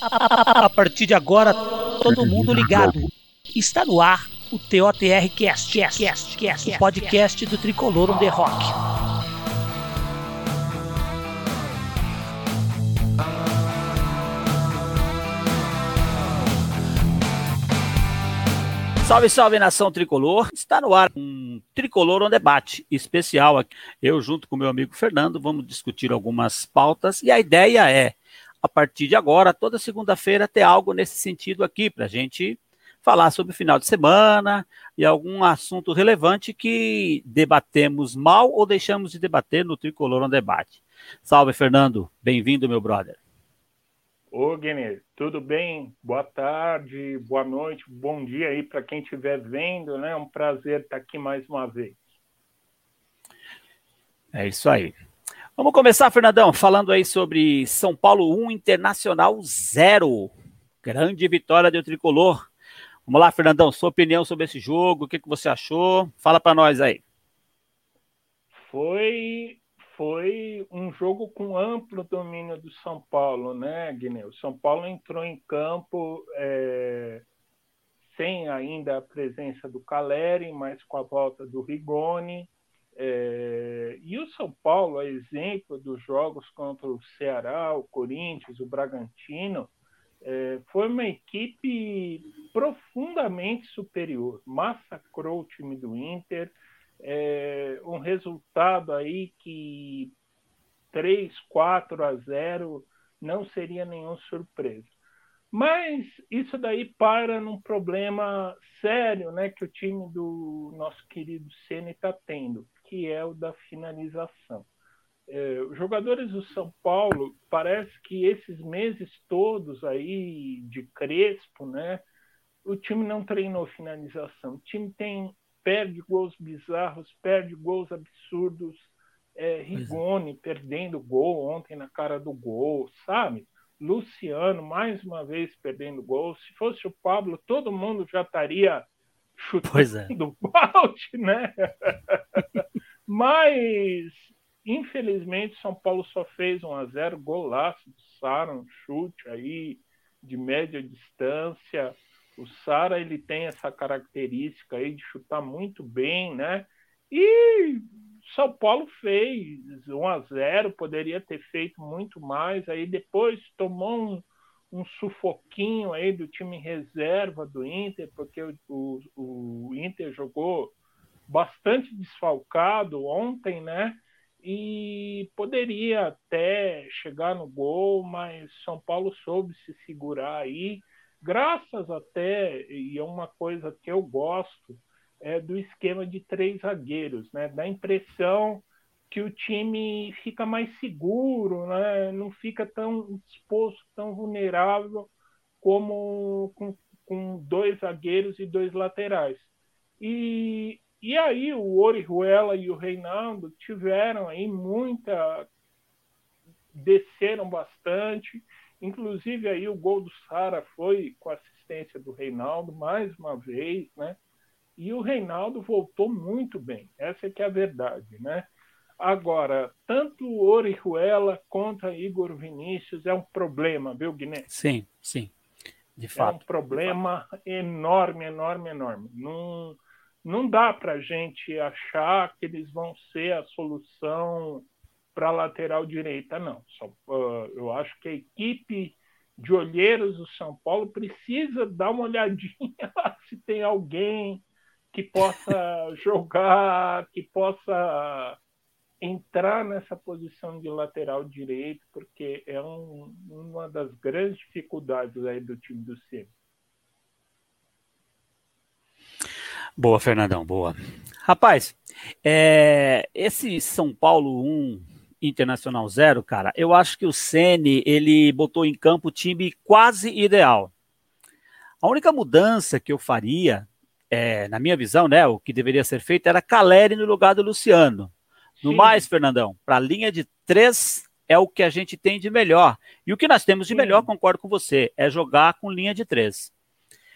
A partir de agora, todo mundo ligado. Está no ar o TOTR Cast, Cast, Cast, Cast, o podcast do Tricolor on the Rock. Salve, salve nação tricolor! Está no ar um Tricolor on Debate especial aqui. Eu, junto com meu amigo Fernando, vamos discutir algumas pautas e a ideia é, a partir de agora, toda segunda-feira, ter algo nesse sentido aqui para a gente falar sobre o final de semana e algum assunto relevante que debatemos mal ou deixamos de debater no Tricolor on Debate. Salve, Fernando! Bem-vindo, meu brother! Ô, Guiné, tudo bem? Boa tarde, boa noite, bom dia aí para quem estiver vendo, né? É um prazer estar aqui mais uma vez. É isso aí. Vamos começar, Fernandão, falando aí sobre São Paulo 1, Internacional 0. Grande vitória do Tricolor. Vamos lá, Fernandão, sua opinião sobre esse jogo, o que, que você achou? Fala para nós aí. Foi foi um jogo com amplo domínio do São Paulo, né, Guineu? São Paulo entrou em campo é, sem ainda a presença do Caleri, mas com a volta do Rigoni. É, e o São Paulo, a exemplo dos jogos contra o Ceará, o Corinthians, o Bragantino, é, foi uma equipe profundamente superior. Massacrou o time do Inter é, um resultado aí que 3, 4 a 0 não seria nenhuma surpresa. Mas isso daí para num problema sério né, que o time do nosso querido Ceni está tendo, que é o da finalização. É, os jogadores do São Paulo, parece que esses meses todos aí de Crespo, né, o time não treinou finalização. O time tem perde gols bizarros, perde gols absurdos. É, é, Rigoni é. perdendo gol ontem na cara do gol, sabe? Luciano, mais uma vez, perdendo gol. Se fosse o Pablo, todo mundo já estaria chutando é. balde, né? Mas, infelizmente, São Paulo só fez 1 a 0 golaço do Sara, um chute aí de média distância. O Sara ele tem essa característica aí de chutar muito bem, né? E São Paulo fez 1 a 0, poderia ter feito muito mais. Aí depois tomou um, um sufoquinho aí do time reserva do Inter, porque o, o, o Inter jogou bastante desfalcado ontem, né? E poderia até chegar no gol, mas São Paulo soube se segurar aí graças até, e é uma coisa que eu gosto, é do esquema de três zagueiros, né? Dá impressão que o time fica mais seguro, né? não fica tão exposto, tão vulnerável como com, com dois zagueiros e dois laterais. E, e aí o Orihuela e o Reinaldo tiveram aí muita desceram bastante Inclusive aí o gol do Sara foi com assistência do Reinaldo mais uma vez, né? E o Reinaldo voltou muito bem. Essa é que é a verdade, né? Agora, tanto o Orihuela quanto Igor Vinícius é um problema, viu, Guiné? Sim, sim. De fato. É um problema enorme, enorme, enorme. Não, não dá para a gente achar que eles vão ser a solução para a lateral direita, não. Só, uh, eu acho que a equipe de olheiros do São Paulo precisa dar uma olhadinha se tem alguém que possa jogar, que possa entrar nessa posição de lateral direito, porque é um, uma das grandes dificuldades aí do time do Ciro. Boa, Fernandão, boa. Rapaz, é, esse São Paulo 1, Internacional zero, cara, eu acho que o Ceni ele botou em campo o time quase ideal. A única mudança que eu faria, é, na minha visão, né, o que deveria ser feito era Caleri no lugar do Luciano. No Sim. mais, Fernandão, para a linha de três é o que a gente tem de melhor. E o que nós temos de Sim. melhor, concordo com você, é jogar com linha de três.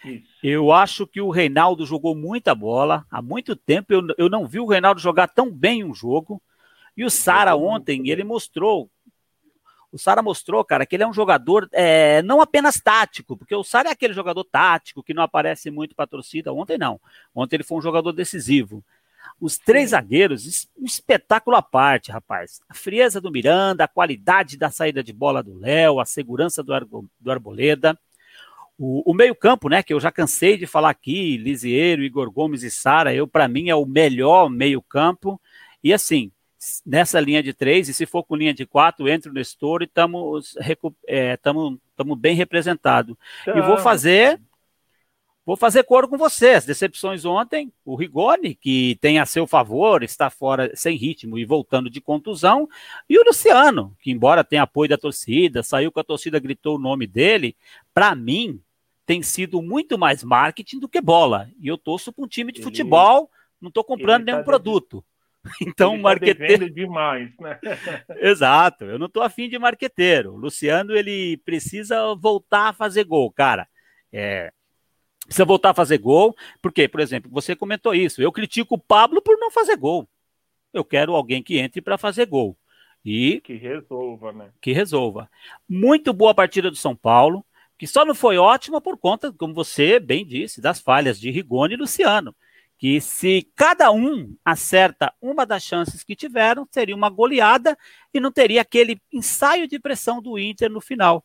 Isso. Eu acho que o Reinaldo jogou muita bola. Há muito tempo eu, eu não vi o Reinaldo jogar tão bem um jogo. E o Sara ontem, ele mostrou O Sara mostrou, cara, que ele é um jogador é, não apenas tático, porque o Sara é aquele jogador tático que não aparece muito para a torcida. Ontem não. Ontem ele foi um jogador decisivo. Os três zagueiros, um espetáculo à parte, rapaz. A frieza do Miranda, a qualidade da saída de bola do Léo, a segurança do, Arbo, do Arboleda. O, o meio-campo, né, que eu já cansei de falar aqui, Lisieiro, Igor Gomes e Sara, eu para mim é o melhor meio-campo. E assim, nessa linha de três, e se for com linha de quatro, entre o Nestor e estamos é, bem representados. E vou fazer vou fazer coro com vocês. Decepções ontem, o Rigoni, que tem a seu favor, está fora sem ritmo e voltando de contusão, e o Luciano, que embora tenha apoio da torcida, saiu com a torcida, gritou o nome dele, para mim tem sido muito mais marketing do que bola. E eu torço para um time de ele, futebol, não estou comprando nenhum tá produto. Então, ele marqueteiro. Tá demais, né? Exato, eu não estou afim de marqueteiro. O Luciano, ele precisa voltar a fazer gol, cara. É, precisa voltar a fazer gol, porque, por exemplo, você comentou isso. Eu critico o Pablo por não fazer gol. Eu quero alguém que entre para fazer gol. E que resolva, né? Que resolva. Muito boa partida do São Paulo, que só não foi ótima por conta, como você bem disse, das falhas de Rigoni e Luciano que se cada um acerta uma das chances que tiveram, seria uma goleada e não teria aquele ensaio de pressão do Inter no final.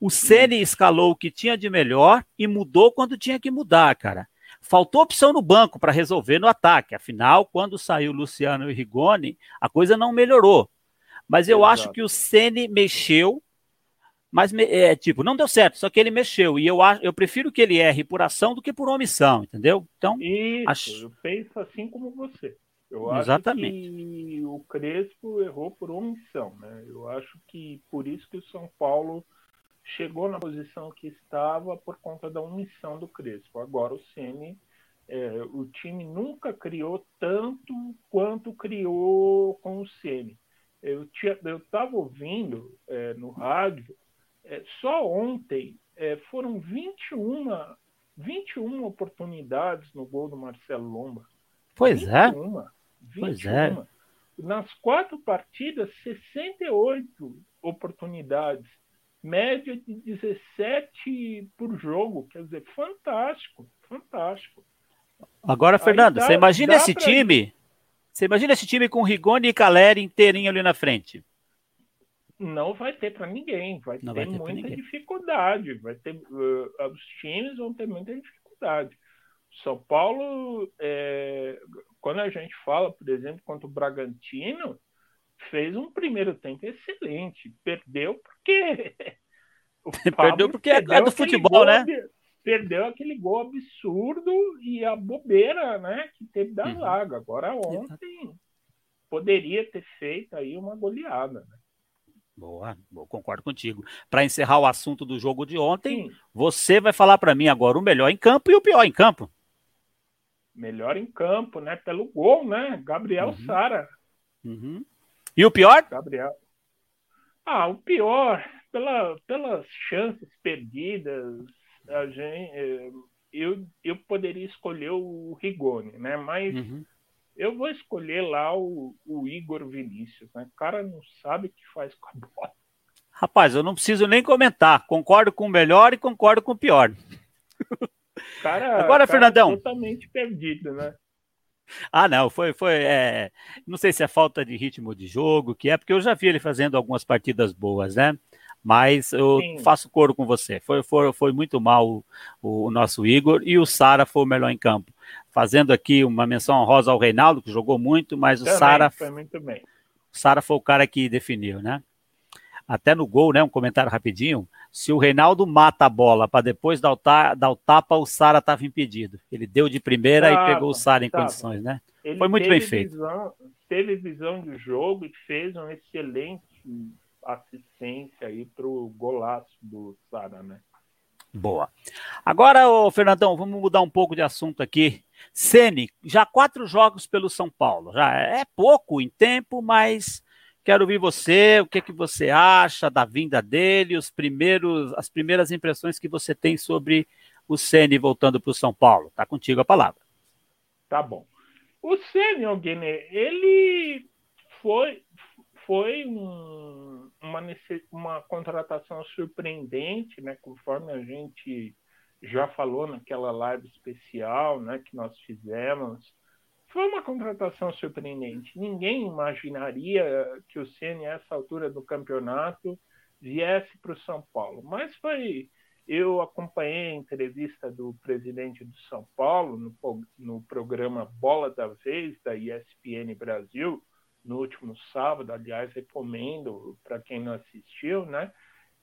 O Ceni escalou o que tinha de melhor e mudou quando tinha que mudar, cara. Faltou opção no banco para resolver no ataque. Afinal, quando saiu Luciano e Rigoni, a coisa não melhorou. Mas eu Exato. acho que o Ceni mexeu mas, é, tipo, não deu certo, só que ele mexeu. E eu, eu prefiro que ele erre por ação do que por omissão, entendeu? Então, Isso, acho... eu penso assim como você. Eu Exatamente. acho que o Crespo errou por omissão, né? Eu acho que por isso que o São Paulo chegou na posição que estava por conta da omissão do Crespo. Agora o Ceni, é, o time nunca criou tanto quanto criou com o Ceni. Eu estava ouvindo é, no rádio é, só ontem é, foram 21, 21 oportunidades no gol do Marcelo Lomba. Pois 21, é. 21. Pois é. Nas quatro partidas, 68 oportunidades. Média de 17 por jogo. Quer dizer, fantástico. Fantástico. Agora, Fernando, dá, você imagina esse time? Você imagina esse time com Rigoni e Caleri inteirinho ali na frente? não vai ter para ninguém, vai não ter, vai ter muita dificuldade, vai ter uh, os times vão ter muita dificuldade. São Paulo, é, quando a gente fala, por exemplo, contra o Bragantino, fez um primeiro tempo excelente, perdeu porque perdeu porque é perdeu é do futebol, né? Perdeu aquele gol absurdo e a bobeira, né, que teve da uhum. zaga. Agora ontem poderia ter feito aí uma goleada, né? Boa, concordo contigo. Para encerrar o assunto do jogo de ontem, Sim. você vai falar para mim agora o melhor em campo e o pior em campo. Melhor em campo, né? Pelo gol, né? Gabriel uhum. Sara. Uhum. E o pior? Gabriel. Ah, o pior, pela, pelas chances perdidas, a gente, eh, eu, eu poderia escolher o Rigoni, né? Mas uhum eu vou escolher lá o, o Igor Vinícius, né? O cara não sabe o que faz com a bola. Rapaz, eu não preciso nem comentar. Concordo com o melhor e concordo com o pior. Cara, Agora, cara Fernandão. Totalmente perdido, né? Ah, não, foi, foi. É, não sei se é falta de ritmo de jogo, que é, porque eu já vi ele fazendo algumas partidas boas, né? Mas eu Sim. faço coro com você. Foi, foi, foi muito mal o, o nosso Igor e o Sara foi o melhor em campo fazendo aqui uma menção honrosa ao Reinaldo, que jogou muito, mas Também, o Sara. Foi muito bem. O Sara foi o cara que definiu, né? Até no gol, né? Um comentário rapidinho. Se o Reinaldo mata a bola para depois dar o, ta, dar o tapa, o Sara estava impedido. Ele deu de primeira e pegou o Sara em condições, né? Ele foi muito bem feito. Visão, teve visão de jogo e fez uma excelente assistência aí para o golaço do Sara, né? Boa. Agora, ô, Fernandão, vamos mudar um pouco de assunto aqui. Sene, já quatro jogos pelo São Paulo. Já é pouco em tempo, mas quero ouvir você, o que, que você acha da vinda dele, os primeiros, as primeiras impressões que você tem sobre o Ceni voltando para o São Paulo. Tá contigo a palavra. Tá bom. O Ceni, Alguene, ele foi, foi um, uma, uma contratação surpreendente, né? Conforme a gente já falou naquela live especial, né? Que nós fizemos, foi uma contratação surpreendente. Ninguém imaginaria que o Ceni, a essa altura do campeonato, viesse para o São Paulo. Mas foi. Eu acompanhei a entrevista do presidente do São Paulo no, no programa Bola da Vez, da ESPN Brasil, no último sábado. Aliás, recomendo para quem não assistiu, né?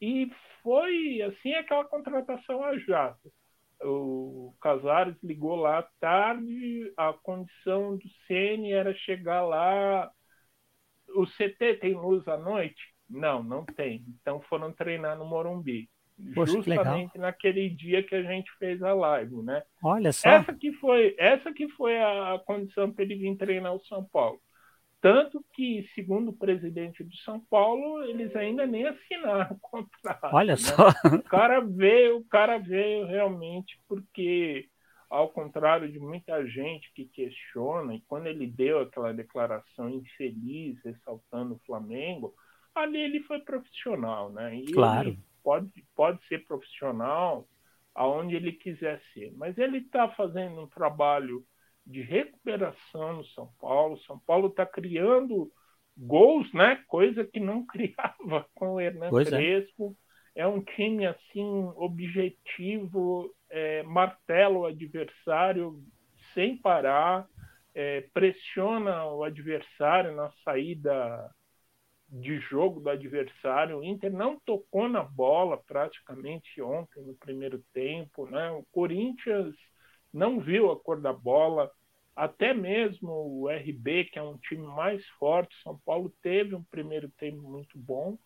E foi assim aquela contratação a jato o Casares ligou lá tarde, a condição do CN era chegar lá. O CT tem luz à noite? Não, não tem. Então foram treinar no Morumbi. Poxa, justamente naquele dia que a gente fez a live, né? Olha só. Essa que foi, essa que foi a condição para ele vir treinar o São Paulo. Tanto que, segundo o presidente do São Paulo, eles ainda nem assinaram o contrato. Olha né? só. O cara veio, o cara veio realmente porque, ao contrário de muita gente que questiona, e quando ele deu aquela declaração infeliz, ressaltando o Flamengo, ali ele foi profissional, né? E claro. pode, pode ser profissional aonde ele quiser ser. Mas ele está fazendo um trabalho de recuperação no São Paulo. São Paulo está criando gols, né? Coisa que não criava com o Hernan pois é. Crespo. É. é. um time assim objetivo, é, martela o adversário sem parar, é, pressiona o adversário na saída de jogo do adversário. O Inter não tocou na bola praticamente ontem no primeiro tempo, né? O Corinthians não viu a cor da bola. Até mesmo o RB, que é um time mais forte, São Paulo teve um primeiro tempo muito bom.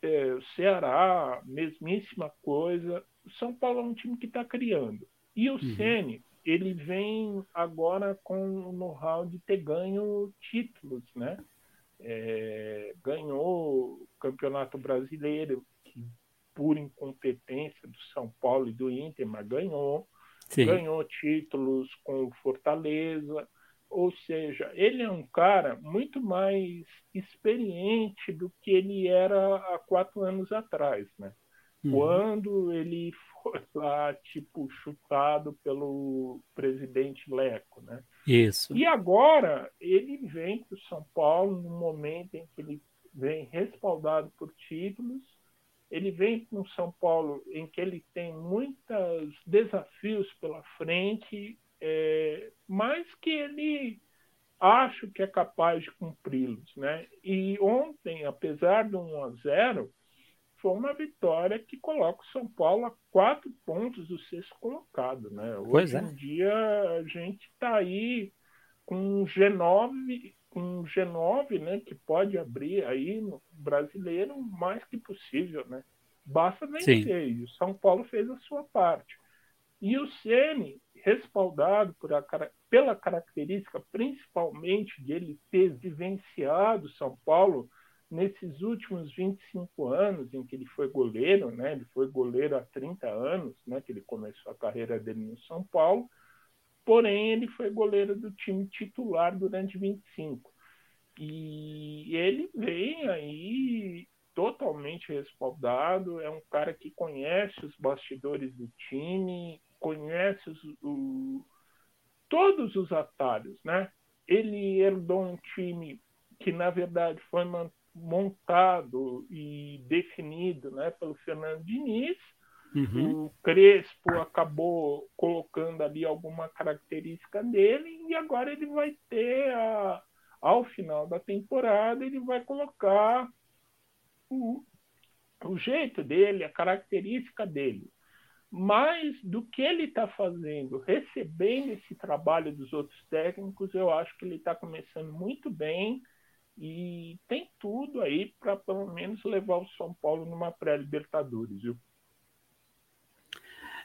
É, o Ceará, mesmíssima coisa. São Paulo é um time que está criando. E o uhum. Ceni, ele vem agora com o know-how de ter ganho títulos, né? É, ganhou o Campeonato Brasileiro, que por incompetência do São Paulo e do Inter, mas ganhou. Sim. ganhou títulos com o Fortaleza, ou seja, ele é um cara muito mais experiente do que ele era há quatro anos atrás, né? Uhum. Quando ele foi lá, tipo, chutado pelo presidente Leco, né? Isso. E agora ele vem para o São Paulo no momento em que ele vem respaldado por títulos ele vem com São Paulo em que ele tem muitos desafios pela frente, é, mas que ele acho que é capaz de cumpri-los, né? E ontem, apesar do 1 a 0, foi uma vitória que coloca o São Paulo a quatro pontos do sexto colocado, né? Hoje é. em dia a gente está aí com um G9 com um G9, né, que pode abrir aí no brasileiro mais que possível, né? Basta vencer. E o São Paulo fez a sua parte. E o Ceni, respaldado a, pela característica, principalmente de ele ter vivenciado São Paulo nesses últimos 25 anos em que ele foi goleiro, né? Ele foi goleiro há 30 anos, né? Que ele começou a carreira dele no São Paulo porém ele foi goleiro do time titular durante 25. E ele vem aí totalmente respaldado, é um cara que conhece os bastidores do time, conhece os, o, todos os atalhos, né? Ele herdou um time que, na verdade, foi montado e definido né, pelo Fernando Diniz, Uhum. O Crespo acabou colocando ali alguma característica dele e agora ele vai ter, a, ao final da temporada, ele vai colocar o, o jeito dele, a característica dele. Mas do que ele está fazendo, recebendo esse trabalho dos outros técnicos, eu acho que ele está começando muito bem e tem tudo aí para pelo menos levar o São Paulo numa pré-Libertadores, viu?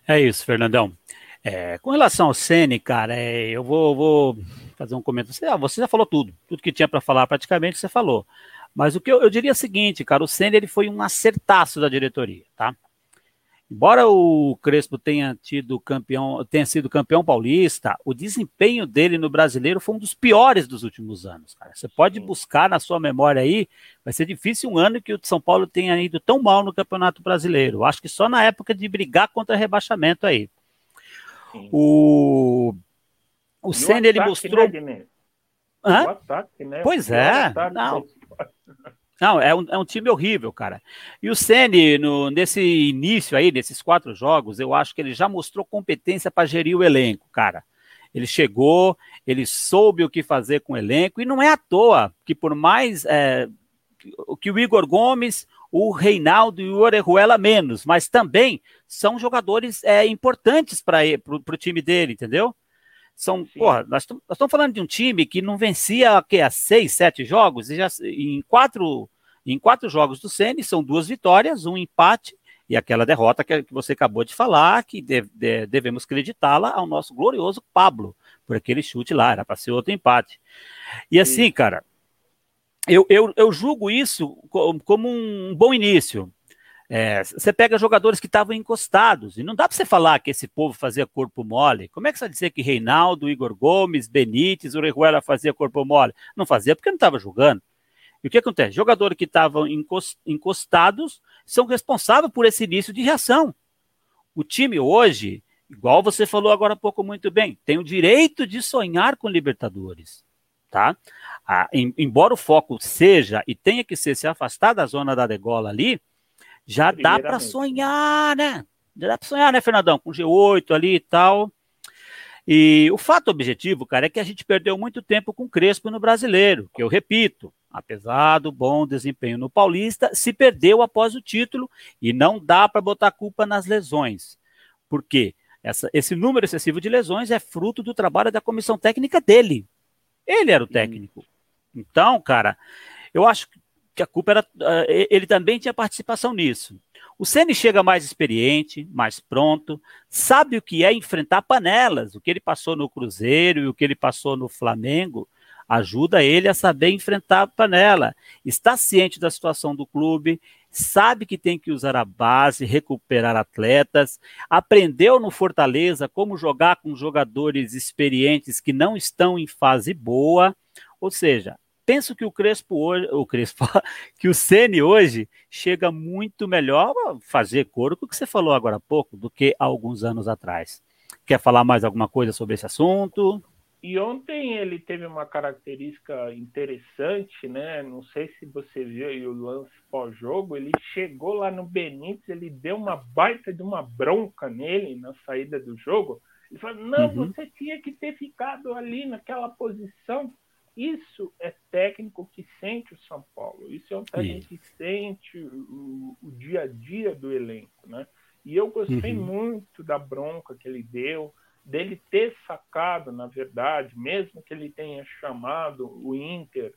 É isso, Fernandão. É, com relação ao Sene, cara, é, eu vou, vou, fazer um comentário. Você, ah, você já falou tudo, tudo que tinha para falar praticamente você falou. Mas o que eu, eu diria é o seguinte, cara, o Sene ele foi um acertaço da diretoria, tá? Embora o Crespo tenha tido campeão, tenha sido campeão paulista, o desempenho dele no brasileiro foi um dos piores dos últimos anos. Cara. Você pode buscar na sua memória aí, vai ser difícil um ano que o São Paulo tenha ido tão mal no Campeonato Brasileiro. Acho que só na época de brigar contra rebaixamento aí. O o Senna ele mostrou. Né, Hã? O ataque, né? Pois é. Não. Não, é um, é um time horrível, cara. E o Ceni nesse início aí, desses quatro jogos, eu acho que ele já mostrou competência para gerir o elenco, cara. Ele chegou, ele soube o que fazer com o elenco, e não é à toa que, por mais é, que o Igor Gomes, o Reinaldo e o Orejuela menos, mas também são jogadores é, importantes para o time dele, entendeu? São, Sim. porra, nós estamos falando de um time que não vencia que, há seis, sete jogos, e já em quatro, em quatro jogos do Ceni são duas vitórias, um empate e aquela derrota que, que você acabou de falar, que de, de, devemos acreditá-la ao nosso glorioso Pablo, por aquele chute lá, era para ser outro empate. E assim, Sim. cara, eu, eu, eu julgo isso como um bom início. É, você pega jogadores que estavam encostados, e não dá para você falar que esse povo fazia corpo mole. Como é que você vai dizer que Reinaldo, Igor Gomes, Benítez, Orejuela fazia corpo mole? Não fazia porque não estava jogando. E o que acontece? Jogadores que estavam encostados são responsáveis por esse início de reação. O time hoje, igual você falou agora há pouco muito bem, tem o direito de sonhar com Libertadores. Tá? Ah, em, embora o foco seja e tenha que ser se afastar da zona da degola ali, já dá para sonhar, né? Já dá para sonhar, né, Fernandão? Com G8 ali e tal. E o fato objetivo, cara, é que a gente perdeu muito tempo com o Crespo no brasileiro, que eu repito, apesar do bom desempenho no Paulista, se perdeu após o título e não dá para botar culpa nas lesões. Por quê? Essa, esse número excessivo de lesões é fruto do trabalho da comissão técnica dele. Ele era o técnico. Então, cara, eu acho que que a culpa era. Eh, ele também tinha participação nisso. O Ceni chega mais experiente, mais pronto, sabe o que é enfrentar panelas, o que ele passou no Cruzeiro e o que ele passou no Flamengo ajuda ele a saber enfrentar a panela. Está ciente da situação do clube, sabe que tem que usar a base, recuperar atletas, aprendeu no Fortaleza como jogar com jogadores experientes que não estão em fase boa, ou seja, penso que o Crespo hoje, o Crespo, que o Ceni hoje chega muito melhor a fazer coro com o que você falou agora há pouco do que há alguns anos atrás. Quer falar mais alguma coisa sobre esse assunto? E ontem ele teve uma característica interessante, né? Não sei se você viu aí o lance pós-jogo. Ele chegou lá no Benítez, ele deu uma baita de uma bronca nele na saída do jogo. Ele falou: Não, uhum. você tinha que ter ficado ali naquela posição. Isso é técnico que sente o São Paulo. Isso é um técnico que sente o, o, dia a dia do elenco, né? E eu gostei uhum. muito da bronca que ele deu, dele ter sacado, na verdade, mesmo que ele tenha chamado o Inter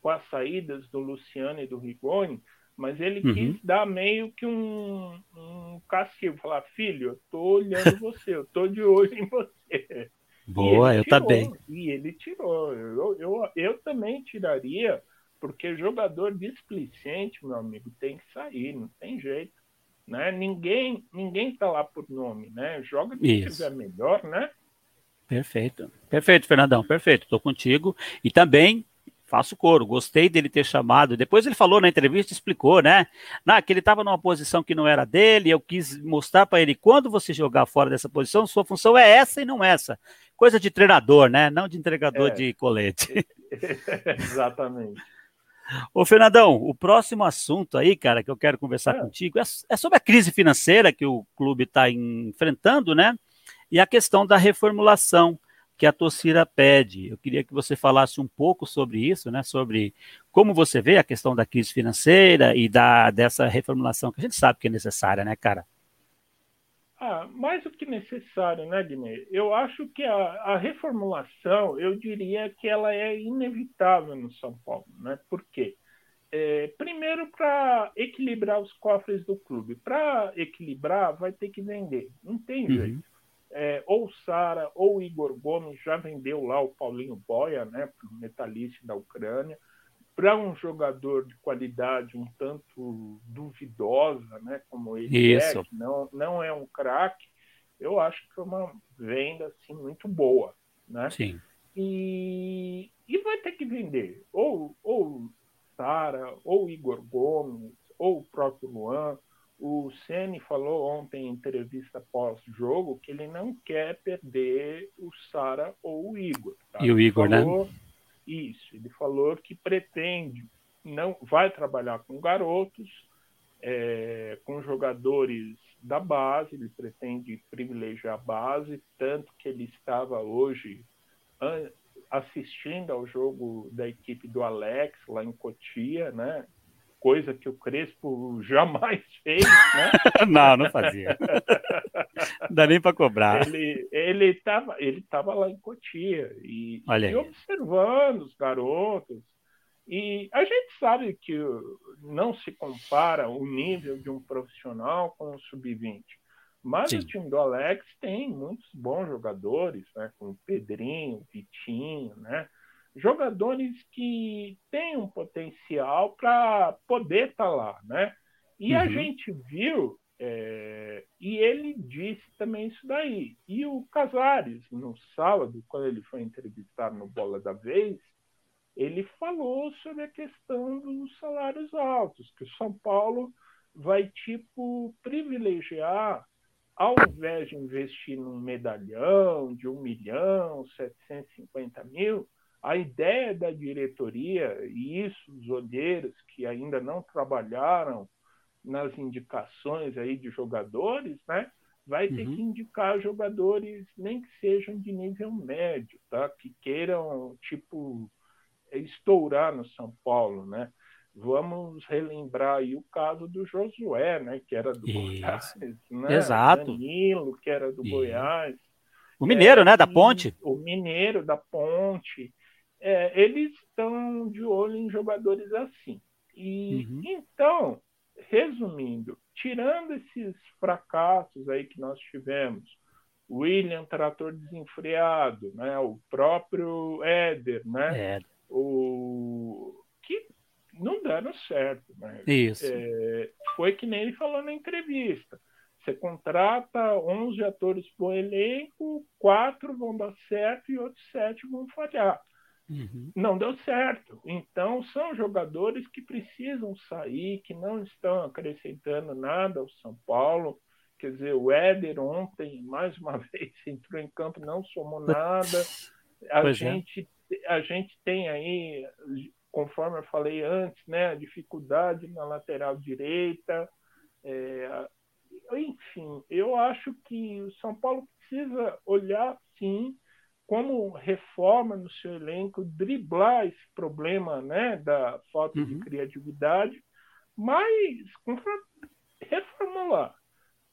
com as saídas do Luciano e do Rigoni, mas ele uhum. quis dar meio que um, um castigo, falar, filho, eu tô olhando você, eu tô de olho em você. Boa, eu tirou, também. E ele tirou. Eu, eu, eu também tiraria, porque jogador displicente, meu amigo, tem que sair, não tem jeito. Né? Ninguém ninguém tá lá por nome, né? Joga que tiver melhor, né? Perfeito. Perfeito, Fernandão, perfeito. Estou contigo. E também faço coro. Gostei dele ter chamado. Depois ele falou na entrevista, explicou, né? Na, que ele estava numa posição que não era dele. Eu quis mostrar para ele quando você jogar fora dessa posição, sua função é essa e não essa. Coisa de treinador, né? Não de entregador é. de colete. Exatamente. Ô, Fernandão, o próximo assunto aí, cara, que eu quero conversar é. contigo é, é sobre a crise financeira que o clube está enfrentando, né? E a questão da reformulação que a torcida pede. Eu queria que você falasse um pouco sobre isso, né? Sobre como você vê a questão da crise financeira e da dessa reformulação que a gente sabe que é necessária, né, cara? Ah, mais do que necessário, né, Guilherme? Eu acho que a, a, reformulação, eu diria que ela é inevitável no São Paulo, né? Por quê? É, primeiro, para equilibrar os cofres do clube. Para equilibrar, vai ter que vender. Não tem uhum. jeito é, ou Sara ou Igor Gomes já vendeu lá o Paulinho Boia, né, para o metalista da Ucrânia. Para um jogador de qualidade um tanto duvidosa, né, como ele é, Isso. é, que não, não é um craque, eu acho que foi uma venda assim, muito boa. Né? Sim. E, e vai ter que vender. Ou, ou Sara, ou Igor Gomes, ou o próprio Luan. O Ceni falou ontem em entrevista pós-jogo que ele não quer perder o Sara ou o Igor. Tá? E o Igor, né? falou, né? Isso. Ele falou que pretende, não vai trabalhar com garotos, é, com jogadores da base, ele pretende privilegiar a base, tanto que ele estava hoje assistindo ao jogo da equipe do Alex lá em Cotia, né? Coisa que o Crespo jamais fez, né? não, não fazia. não dá nem para cobrar. Ele estava ele tava lá em Cotia e, e observando os garotos. E a gente sabe que não se compara o nível de um profissional com o sub-20. Mas Sim. o time do Alex tem muitos bons jogadores, né? Como Pedrinho, Vitinho, né? Jogadores que têm um potencial para poder estar tá lá, né? E uhum. a gente viu, é, e ele disse também isso daí. E o Casares, no sábado, quando ele foi entrevistado no Bola da Vez, ele falou sobre a questão dos salários altos, que o São Paulo vai, tipo, privilegiar ao invés de investir num medalhão de um milhão, 750 mil, a ideia da diretoria, e isso os olheiros que ainda não trabalharam nas indicações aí de jogadores, né, vai ter uhum. que indicar jogadores nem que sejam de nível médio, tá? Que queiram tipo estourar no São Paulo, né? Vamos relembrar aí o caso do Josué, né, que era do Isso. Goiás, né? Exato. Danilo, que era do Isso. Goiás. O Mineiro, é, né, da Ponte? O Mineiro da Ponte. É, eles estão de olho em jogadores assim. E uhum. então, resumindo, tirando esses fracassos aí que nós tivemos, William trator desenfreado, né, o próprio Éder, né, é. o que não deram certo. Né? Isso. É, foi que nem ele falou na entrevista. Você contrata 11 atores por elenco, quatro vão dar certo e outros sete vão falhar. Uhum. Não deu certo. Então, são jogadores que precisam sair, que não estão acrescentando nada ao São Paulo. Quer dizer, o Éder ontem, mais uma vez, entrou em campo, não somou nada. A, é. gente, é. a gente tem aí conforme eu falei antes, né, a dificuldade na lateral direita. É, enfim, eu acho que o São Paulo precisa olhar, sim, como reforma no seu elenco, driblar esse problema né, da falta uhum. de criatividade, mas reformular.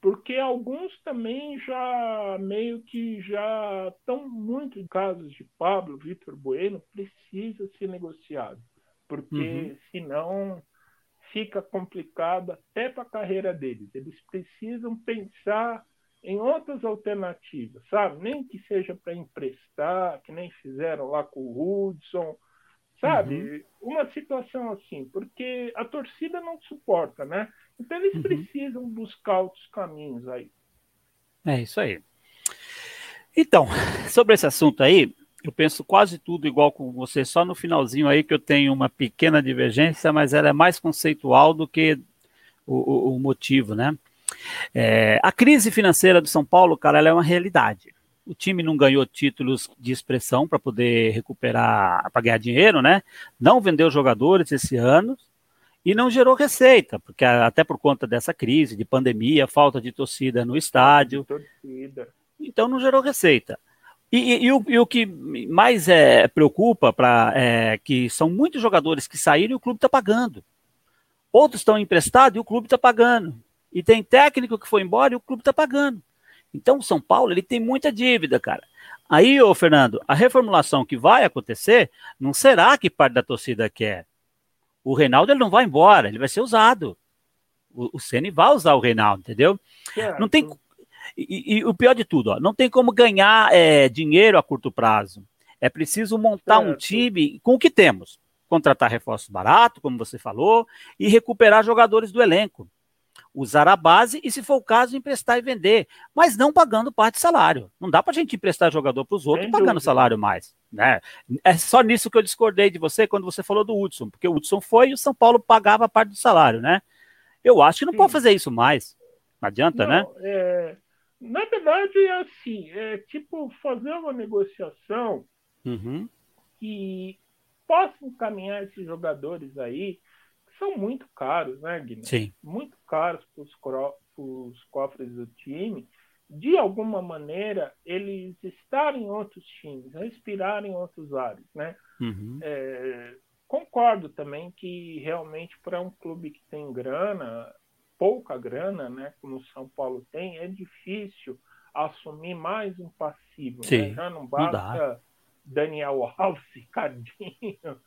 Porque alguns também já meio que já estão muito em casos de Pablo, Vitor Bueno, precisa ser negociado porque uhum. senão fica complicado até para a carreira deles. Eles precisam pensar em outras alternativas, sabe? Nem que seja para emprestar, que nem fizeram lá com o Hudson, sabe? Uhum. Uma situação assim, porque a torcida não suporta, né? Então eles uhum. precisam buscar outros caminhos aí. É isso aí. Então, sobre esse assunto aí, eu penso quase tudo igual com você, só no finalzinho aí que eu tenho uma pequena divergência, mas ela é mais conceitual do que o, o, o motivo, né? É, a crise financeira do São Paulo, cara, ela é uma realidade. O time não ganhou títulos de expressão para poder recuperar, para ganhar dinheiro, né? Não vendeu jogadores esse ano e não gerou receita, porque até por conta dessa crise de pandemia, falta de torcida no estádio. Torcida. Então não gerou receita. E, e, e, o, e, o, que mais é, preocupa para é, que são muitos jogadores que saíram e o clube está pagando. Outros estão emprestados e o clube está pagando. E tem técnico que foi embora e o clube está pagando. Então o São Paulo ele tem muita dívida, cara. Aí, ô Fernando, a reformulação que vai acontecer não será que parte da torcida quer. O Reinaldo ele não vai embora, ele vai ser usado. O, o Ceni vai usar o Reinaldo, entendeu? Certo. Não tem e, e, o pior de tudo, ó, não tem como ganhar é, dinheiro a curto prazo. É preciso montar certo. um time com o que temos. contratar reforços baratos, como você falou, e recuperar jogadores do elenco. Usar a base e, se for o caso, emprestar e vender, mas não pagando parte de salário. Não dá para a gente emprestar jogador para os outros Sem pagando dúvida. salário mais. Né? É só nisso que eu discordei de você quando você falou do Hudson, porque o Hudson foi e o São Paulo pagava parte do salário, né? Eu acho que não Sim. pode fazer isso mais. Não adianta, não, né? É, na verdade, é assim, é tipo fazer uma negociação uhum. que possa encaminhar esses jogadores aí, são muito caros, né, Guilherme? Sim. Muito caros para os cofres do time. De alguma maneira, eles estarem em outros times, respirarem em outros ares, né? Uhum. É, concordo também que realmente para um clube que tem grana, pouca grana, né, como o São Paulo tem, é difícil assumir mais um passivo. Né? Sim, né? Já não basta não Daniel Alves, Cardinho,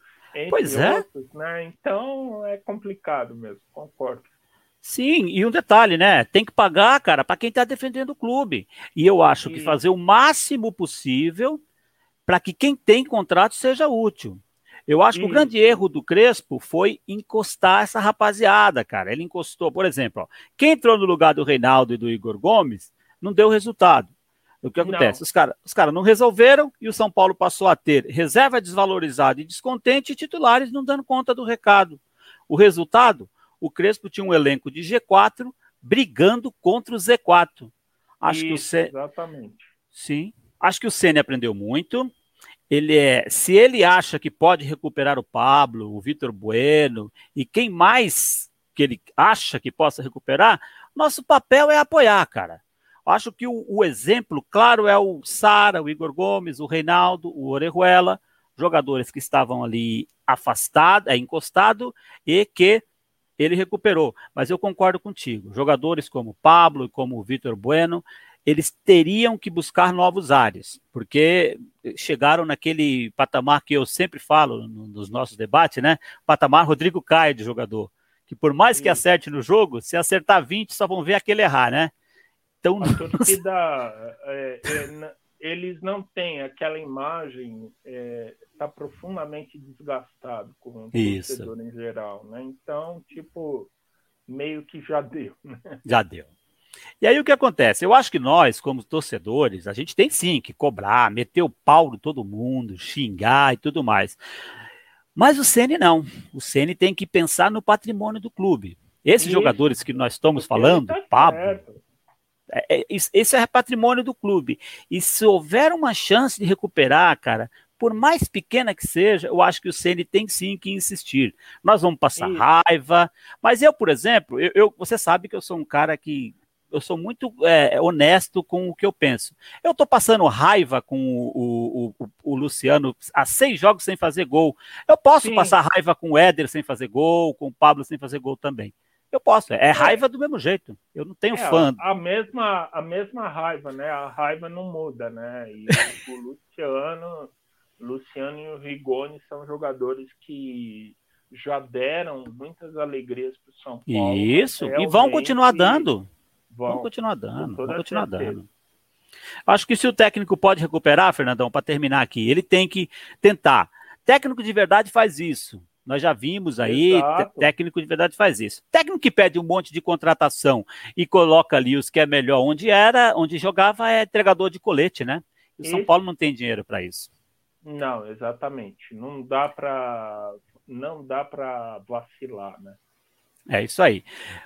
pois é. outros, né? Então é complicado mesmo, concordo. Sim, e um detalhe, né? Tem que pagar, cara, para quem está defendendo o clube. E eu acho e... que fazer o máximo possível para que quem tem contrato seja útil. Eu acho que o grande erro do Crespo foi encostar essa rapaziada, cara. Ele encostou, por exemplo, ó, quem entrou no lugar do Reinaldo e do Igor Gomes não deu resultado. O que acontece? Não. Os caras os cara não resolveram e o São Paulo passou a ter reserva desvalorizada e descontente e titulares não dando conta do recado. O resultado? O Crespo tinha um elenco de G4 brigando contra o Z4. Acho Isso, que o C... Exatamente. Sim. Acho que o Ceni aprendeu muito ele é, se ele acha que pode recuperar o Pablo, o Vitor Bueno e quem mais que ele acha que possa recuperar, nosso papel é apoiar, cara. Acho que o, o exemplo claro é o Sara, o Igor Gomes, o Reinaldo, o Orejuela, jogadores que estavam ali afastados, é, encostado e que ele recuperou. Mas eu concordo contigo. Jogadores como Pablo e como o Vitor Bueno, eles teriam que buscar novos ares, porque chegaram naquele patamar que eu sempre falo nos nossos debates, né? Patamar Rodrigo Caio de jogador. Que por mais que acerte no jogo, se acertar 20, só vão ver aquele errar, né? A torcida, é, é, eles não têm aquela imagem, está é, tá profundamente desgastado com o Isso. torcedor em geral, né? Então, tipo, meio que já deu, né? Já deu. E aí o que acontece? Eu acho que nós, como torcedores, a gente tem sim que cobrar, meter o pau em todo mundo, xingar e tudo mais. Mas o Ceni não. O Ceni tem que pensar no patrimônio do clube. Esses Isso. jogadores que nós estamos falando, tá Pablo, é, esse é patrimônio do clube. E se houver uma chance de recuperar, cara, por mais pequena que seja, eu acho que o Ceni tem sim que insistir. Nós vamos passar Isso. raiva, mas eu, por exemplo, eu, eu, você sabe que eu sou um cara que eu sou muito é, honesto com o que eu penso. Eu estou passando raiva com o, o, o, o, Luciano há seis jogos sem fazer gol. Eu posso Sim. passar raiva com o Éder sem fazer gol, com o Pablo sem fazer gol também. Eu posso, é, é raiva do mesmo jeito. Eu não tenho é, fã. A mesma, a mesma raiva, né? A raiva não muda, né? E o Luciano, Luciano e o Rigoni são jogadores que já deram muitas alegrias para o São Paulo. Isso, e vão continuar dando. Vão, vão continuar dando, vão continuar dando. Acho que se o técnico pode recuperar, Fernandão, para terminar aqui, ele tem que tentar. Técnico de verdade faz isso. Nós já vimos aí, técnico de verdade faz isso. Técnico que pede um monte de contratação e coloca ali os que é melhor onde era, onde jogava é entregador de colete, né? E o São Paulo não tem dinheiro para isso. Não, exatamente. Não dá para não dá para vacilar, né? É isso aí.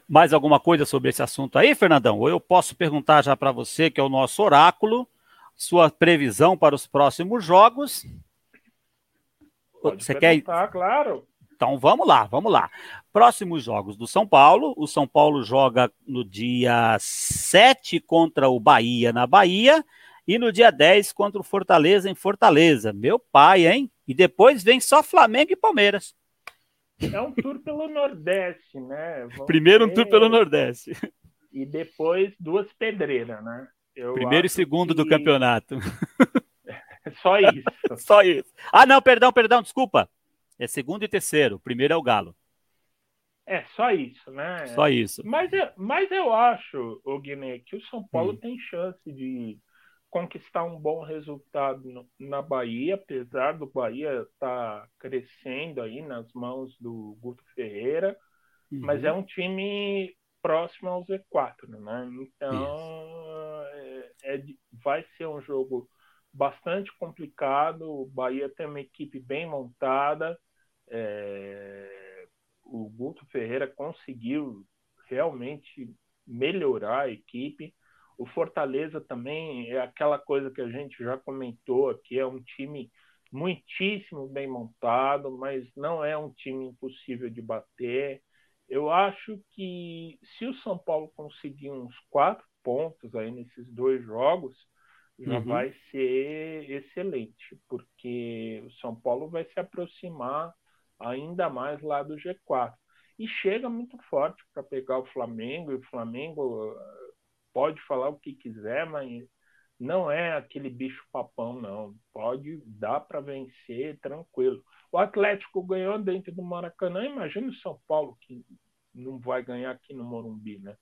Mais alguma coisa sobre esse assunto aí, Fernandão? Ou eu posso perguntar já para você, que é o nosso oráculo, sua previsão para os próximos jogos? Pode você quer? claro. Então vamos lá, vamos lá. Próximos jogos do São Paulo. O São Paulo joga no dia 7 contra o Bahia na Bahia e no dia 10 contra o Fortaleza em Fortaleza. Meu pai, hein? E depois vem só Flamengo e Palmeiras. É um tour pelo Nordeste, né? Vamos Primeiro um tour pelo Nordeste. E depois duas pedreiras, né? Eu Primeiro e segundo que... do campeonato. Só isso. Só isso. Ah, não, perdão, perdão, desculpa. É segundo e terceiro. O primeiro é o Galo. É, só isso, né? Só isso. Mas, eu, mas eu acho, o Guiné, que o São Paulo hum. tem chance de conquistar um bom resultado no, na Bahia, apesar do Bahia estar tá crescendo aí nas mãos do Guto Ferreira, uhum. mas é um time próximo ao Z4, né? Então é, é, vai ser um jogo bastante complicado. O Bahia tem uma equipe bem montada. É, o Guto Ferreira conseguiu realmente melhorar a equipe. O Fortaleza também é aquela coisa que a gente já comentou aqui, é um time muitíssimo bem montado, mas não é um time impossível de bater. Eu acho que se o São Paulo conseguir uns quatro pontos aí nesses dois jogos, já uhum. vai ser excelente, porque o São Paulo vai se aproximar ainda mais lá do G4. E chega muito forte para pegar o Flamengo, e o Flamengo pode falar o que quiser, mas não é aquele bicho papão, não. Pode dar para vencer tranquilo. O Atlético ganhou dentro do Maracanã, imagina o São Paulo que não vai ganhar aqui no Morumbi, né?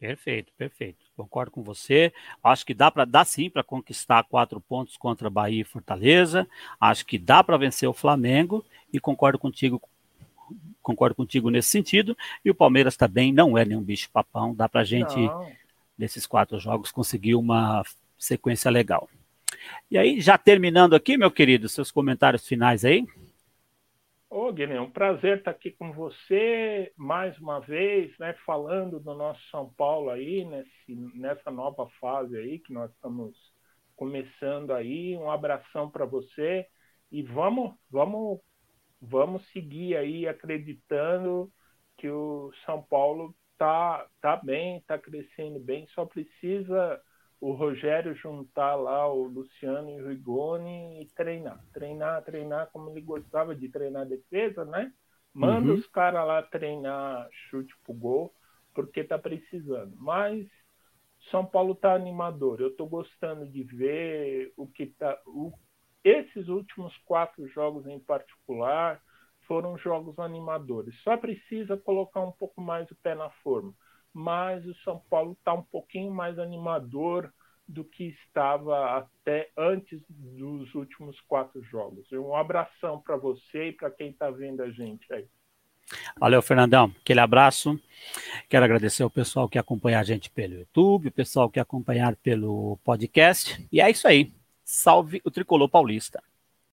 Perfeito, perfeito. Concordo com você. Acho que dá para dar sim para conquistar quatro pontos contra Bahia e Fortaleza. Acho que dá para vencer o Flamengo e concordo contigo concordo contigo nesse sentido. E o Palmeiras também não é nenhum bicho papão. Dá para a gente, não. nesses quatro jogos, conseguir uma sequência legal. E aí, já terminando aqui, meu querido, seus comentários finais aí. Ô, Guilherme, é um prazer estar aqui com você mais uma vez, né, falando do nosso São Paulo aí, nesse, nessa nova fase aí que nós estamos começando aí. Um abração para você e vamos, vamos vamos seguir aí acreditando que o São Paulo tá, tá bem, tá crescendo bem, só precisa o Rogério juntar lá o Luciano e o Rigoni e treinar. Treinar, treinar como ele gostava de treinar defesa, né? Manda uhum. os caras lá treinar chute pro gol, porque tá precisando. Mas São Paulo tá animador. Eu tô gostando de ver o que tá. O esses últimos quatro jogos em particular foram jogos animadores. Só precisa colocar um pouco mais o pé na forma. Mas o São Paulo está um pouquinho mais animador do que estava até antes dos últimos quatro jogos. Um abração para você e para quem está vendo a gente aí. Valeu, Fernandão. Aquele abraço. Quero agradecer ao pessoal que acompanha a gente pelo YouTube, o pessoal que acompanhar pelo podcast. E é isso aí. Salve o tricolor paulista.